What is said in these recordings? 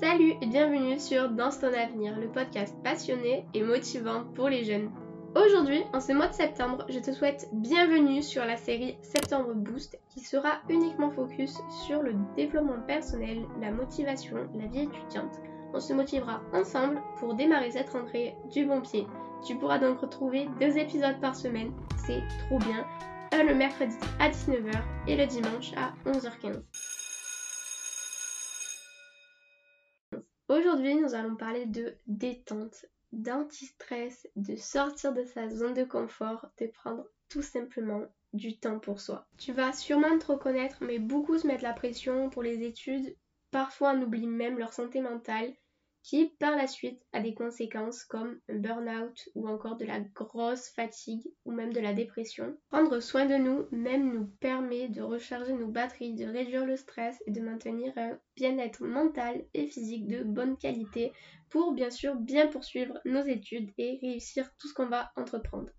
Salut et bienvenue sur Dans ton avenir, le podcast passionné et motivant pour les jeunes. Aujourd'hui, en ce mois de septembre, je te souhaite bienvenue sur la série Septembre Boost qui sera uniquement focus sur le développement personnel, la motivation, la vie étudiante. On se motivera ensemble pour démarrer cette rentrée du bon pied. Tu pourras donc retrouver deux épisodes par semaine, c'est trop bien, le mercredi à 19h et le dimanche à 11h15. Aujourd'hui, nous allons parler de détente, d'anti-stress, de sortir de sa zone de confort, de prendre tout simplement du temps pour soi. Tu vas sûrement te reconnaître, mais beaucoup se mettent la pression pour les études. Parfois, on oublie même leur santé mentale qui par la suite a des conséquences comme un burn-out ou encore de la grosse fatigue ou même de la dépression. Prendre soin de nous même nous permet de recharger nos batteries, de réduire le stress et de maintenir un bien-être mental et physique de bonne qualité pour bien sûr bien poursuivre nos études et réussir tout ce qu'on va entreprendre.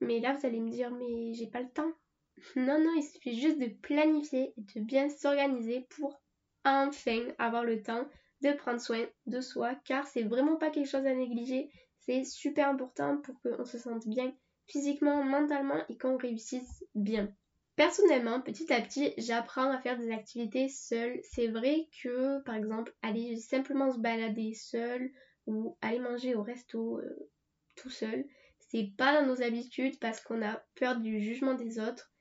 Mais là vous allez me dire mais j'ai pas le temps. Non non, il suffit juste de planifier et de bien s'organiser pour enfin avoir le temps de prendre soin de soi car c'est vraiment pas quelque chose à négliger. C'est super important pour qu'on se sente bien physiquement, mentalement et qu'on réussisse bien. Personnellement, petit à petit, j'apprends à faire des activités seule. C'est vrai que, par exemple, aller simplement se balader seul ou aller manger au resto euh, tout seul, c'est pas dans nos habitudes parce qu'on a peur du jugement des autres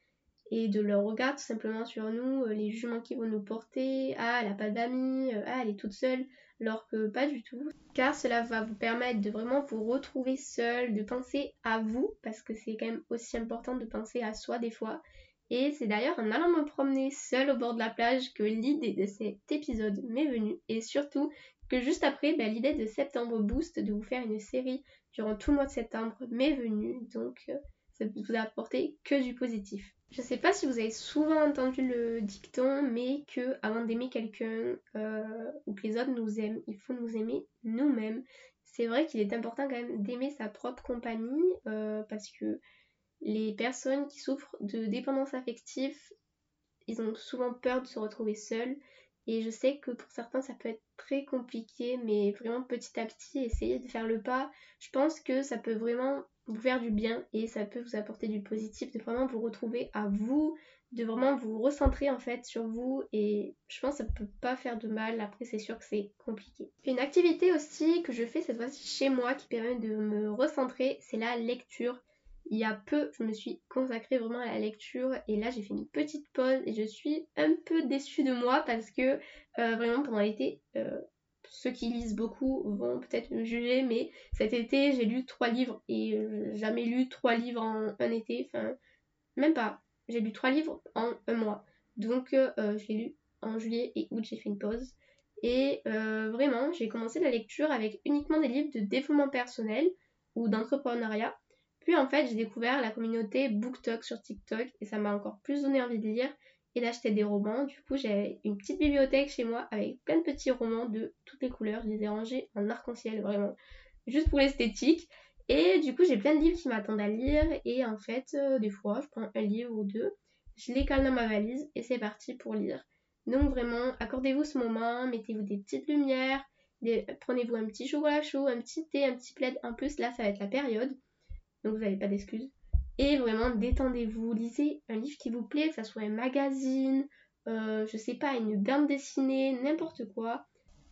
et de leur regard tout simplement sur nous, euh, les jugements qu'ils vont nous porter, ah elle a pas d'amis, euh, ah elle est toute seule, alors que pas du tout. Car cela va vous permettre de vraiment vous retrouver seul, de penser à vous, parce que c'est quand même aussi important de penser à soi des fois. Et c'est d'ailleurs en allant me promener seule au bord de la plage que l'idée de cet épisode m'est venue. Et surtout que juste après, bah, l'idée de Septembre Boost, de vous faire une série durant tout le mois de septembre, m'est venue. Donc euh, ça peut vous apporter que du positif. Je sais pas si vous avez souvent entendu le dicton, mais que avant d'aimer quelqu'un euh, ou que les autres nous aiment, il faut nous aimer nous-mêmes. C'est vrai qu'il est important quand même d'aimer sa propre compagnie euh, parce que les personnes qui souffrent de dépendance affective, ils ont souvent peur de se retrouver seuls. Et je sais que pour certains ça peut être très compliqué, mais vraiment petit à petit, essayer de faire le pas. Je pense que ça peut vraiment vous faire du bien et ça peut vous apporter du positif, de vraiment vous retrouver à vous, de vraiment vous recentrer en fait sur vous et je pense que ça peut pas faire de mal, après c'est sûr que c'est compliqué. Une activité aussi que je fais cette fois-ci chez moi qui permet de me recentrer, c'est la lecture. Il y a peu, je me suis consacrée vraiment à la lecture et là j'ai fait une petite pause et je suis un peu déçue de moi parce que euh, vraiment pendant l'été, euh, ceux qui lisent beaucoup vont peut-être me juger, mais cet été, j'ai lu trois livres et euh, jamais lu trois livres en un été. Enfin, même pas. J'ai lu trois livres en un mois. Donc, euh, euh, j'ai lu en juillet et août, j'ai fait une pause. Et vraiment, j'ai commencé la lecture avec uniquement des livres de développement personnel ou d'entrepreneuriat. Puis en fait, j'ai découvert la communauté BookTok sur TikTok et ça m'a encore plus donné envie de lire et d'acheter des romans. Du coup, j'ai une petite bibliothèque chez moi avec plein de petits romans de toutes les couleurs. Je les ai rangés en arc-en-ciel, vraiment, juste pour l'esthétique. Et du coup, j'ai plein de livres qui m'attendent à lire. Et en fait, euh, des fois, je prends un livre ou deux, je les cale dans ma valise et c'est parti pour lire. Donc vraiment, accordez-vous ce moment, mettez-vous des petites lumières, prenez-vous un petit chocolat chaud, un petit thé, un petit plaid. En plus, là, ça va être la période. Donc vous n'avez pas d'excuses. Et vraiment, détendez-vous, lisez un livre qui vous plaît, que ce soit un magazine, euh, je sais pas, une bande dessinée, n'importe quoi.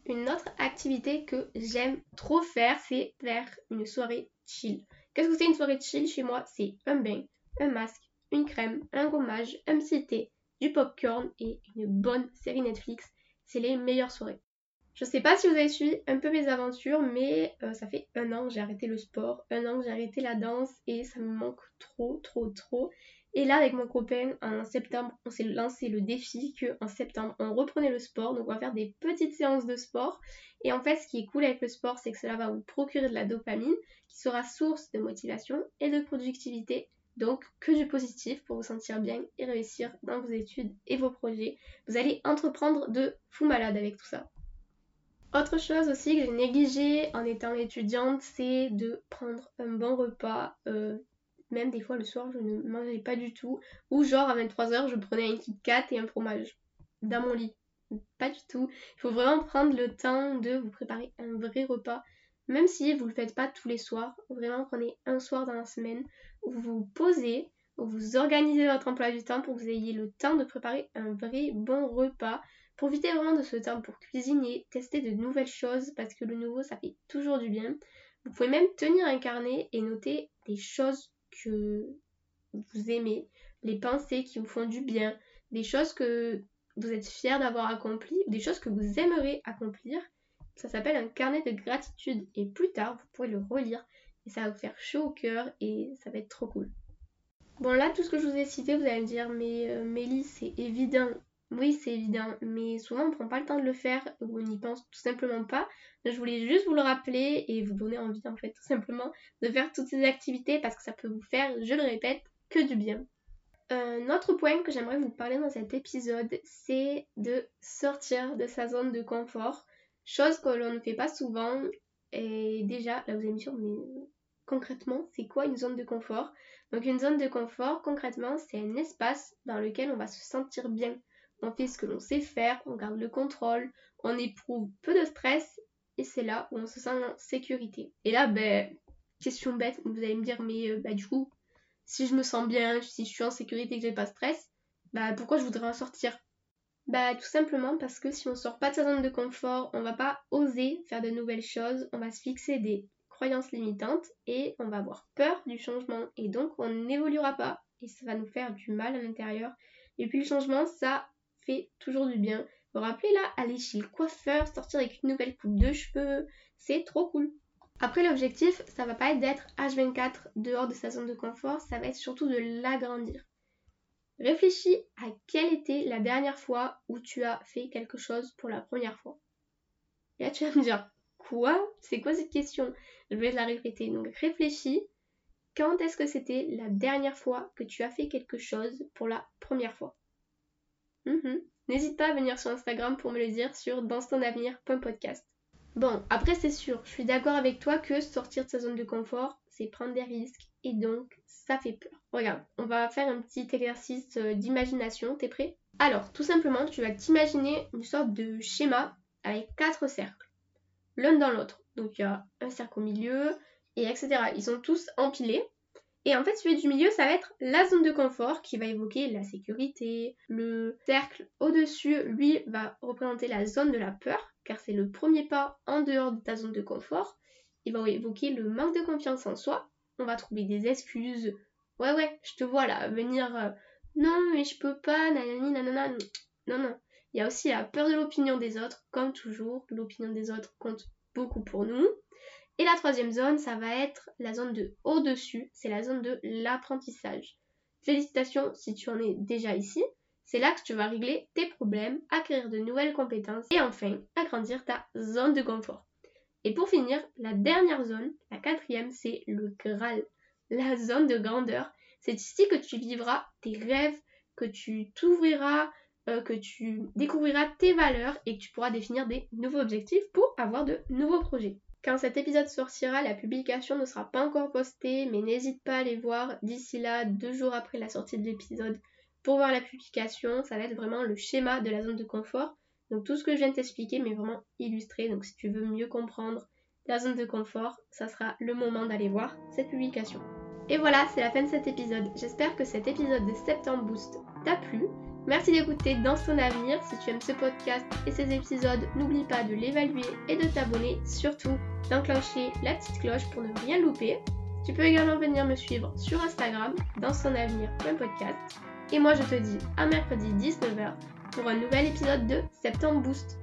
Une autre activité que j'aime trop faire, c'est faire une soirée chill. Qu'est-ce que c'est une soirée chill chez moi? C'est un bain, un masque, une crème, un gommage, un petit thé, du popcorn et une bonne série Netflix. C'est les meilleures soirées. Je sais pas si vous avez suivi un peu mes aventures, mais euh, ça fait un an que j'ai arrêté le sport, un an que j'ai arrêté la danse et ça me manque trop, trop, trop. Et là, avec mon copain, en septembre, on s'est lancé le défi qu'en septembre, on reprenait le sport. Donc, on va faire des petites séances de sport. Et en fait, ce qui est cool avec le sport, c'est que cela va vous procurer de la dopamine, qui sera source de motivation et de productivité. Donc, que du positif pour vous sentir bien et réussir dans vos études et vos projets. Vous allez entreprendre de fou malade avec tout ça. Autre chose aussi que j'ai négligé en étant étudiante, c'est de prendre un bon repas. Euh, même des fois le soir, je ne mangeais pas du tout. Ou genre à 23h, je prenais un Kit Kat et un fromage dans mon lit. Pas du tout. Il faut vraiment prendre le temps de vous préparer un vrai repas. Même si vous ne le faites pas tous les soirs, vraiment prenez un soir dans la semaine où vous vous posez, où vous organisez votre emploi du temps pour que vous ayez le temps de préparer un vrai bon repas. Profitez vraiment de ce temps pour cuisiner, tester de nouvelles choses parce que le nouveau ça fait toujours du bien. Vous pouvez même tenir un carnet et noter des choses que vous aimez, les pensées qui vous font du bien, des choses que vous êtes fiers d'avoir accomplies, des choses que vous aimeriez accomplir. Ça s'appelle un carnet de gratitude et plus tard vous pourrez le relire et ça va vous faire chaud au cœur et ça va être trop cool. Bon là tout ce que je vous ai cité vous allez me dire mais euh, Mélie c'est évident. Oui c'est évident mais souvent on prend pas le temps de le faire ou on n'y pense tout simplement pas. Je voulais juste vous le rappeler et vous donner envie en fait tout simplement de faire toutes ces activités parce que ça peut vous faire, je le répète, que du bien. Un autre point que j'aimerais vous parler dans cet épisode, c'est de sortir de sa zone de confort, chose que l'on ne fait pas souvent. Et déjà, là vous allez me dire, mais concrètement, c'est quoi une zone de confort? Donc une zone de confort, concrètement, c'est un espace dans lequel on va se sentir bien. On fait ce que l'on sait faire, on garde le contrôle, on éprouve peu de stress et c'est là où on se sent en sécurité. Et là, ben, question bête, vous allez me dire, mais euh, bah, du coup, si je me sens bien, si je suis en sécurité et que j'ai pas de stress, bah pourquoi je voudrais en sortir? Bah tout simplement parce que si on sort pas de sa zone de confort, on va pas oser faire de nouvelles choses, on va se fixer des croyances limitantes et on va avoir peur du changement et donc on n'évoluera pas et ça va nous faire du mal à l'intérieur. Et puis le changement, ça fait toujours du bien. Vous vous rappelez là, aller chez le coiffeur, sortir avec une nouvelle coupe de cheveux, c'est trop cool. Après l'objectif, ça va pas être d'être H24 dehors de sa zone de confort, ça va être surtout de l'agrandir. Réfléchis à quelle était la dernière fois où tu as fait quelque chose pour la première fois. Et là tu vas me dire, quoi? C'est quoi cette question? Je vais la répéter. Donc réfléchis, quand est-ce que c'était la dernière fois que tu as fait quelque chose pour la première fois? Mhm. N'hésite pas à venir sur Instagram pour me le dire sur dansetonAvenir.podcast. Bon, après c'est sûr, je suis d'accord avec toi que sortir de sa zone de confort, c'est prendre des risques et donc ça fait peur. Regarde, on va faire un petit exercice euh, d'imagination, t'es prêt? Alors, tout simplement, tu vas t'imaginer une sorte de schéma avec quatre cercles, l'un dans l'autre. Donc il y a un cercle au milieu, et etc. Ils sont tous empilés. Et en fait, celui du milieu, ça va être la zone de confort qui va évoquer la sécurité. Le cercle au-dessus, lui, va représenter la zone de la peur car c'est le premier pas en dehors de ta zone de confort. Il va évoquer le manque de confiance en soi. On va trouver des excuses. Ouais, ouais, je te vois là, venir. Euh, non, mais je peux pas, nanani, nanana. Non, non. Il y a aussi la peur de l'opinion des autres. Comme toujours, l'opinion des autres compte beaucoup pour nous. Et la troisième zone, ça va être la zone de au-dessus. C'est la zone de l'apprentissage. Félicitations si tu en es déjà ici. C'est là que tu vas régler tes problèmes, acquérir de nouvelles compétences et enfin agrandir ta zone de confort. Et pour finir, la dernière zone, la quatrième, c'est le Graal, la zone de grandeur. C'est ici que tu vivras tes rêves, que tu t'ouvriras, euh, que tu découvriras tes valeurs et que tu pourras définir des nouveaux objectifs pour avoir de nouveaux projets. Quand cet épisode sortira, la publication ne sera pas encore postée, mais n'hésite pas à aller voir d'ici là, deux jours après la sortie de l'épisode, pour voir la publication, ça va être vraiment le schéma de la zone de confort. Donc tout ce que je viens de t'expliquer, mais vraiment illustré. Donc si tu veux mieux comprendre la zone de confort, ça sera le moment d'aller voir cette publication. Et voilà, c'est la fin de cet épisode. J'espère que cet épisode de Septembre Boost t'a plu. Merci d'écouter dans son avenir. Si tu aimes ce podcast et ces épisodes, n'oublie pas de l'évaluer et de t'abonner. Surtout, d'enclencher la petite cloche pour ne rien louper. Tu peux également venir me suivre sur Instagram dans son avenir podcast et moi je te dis à mercredi 19h pour un nouvel épisode de Septembre Boost.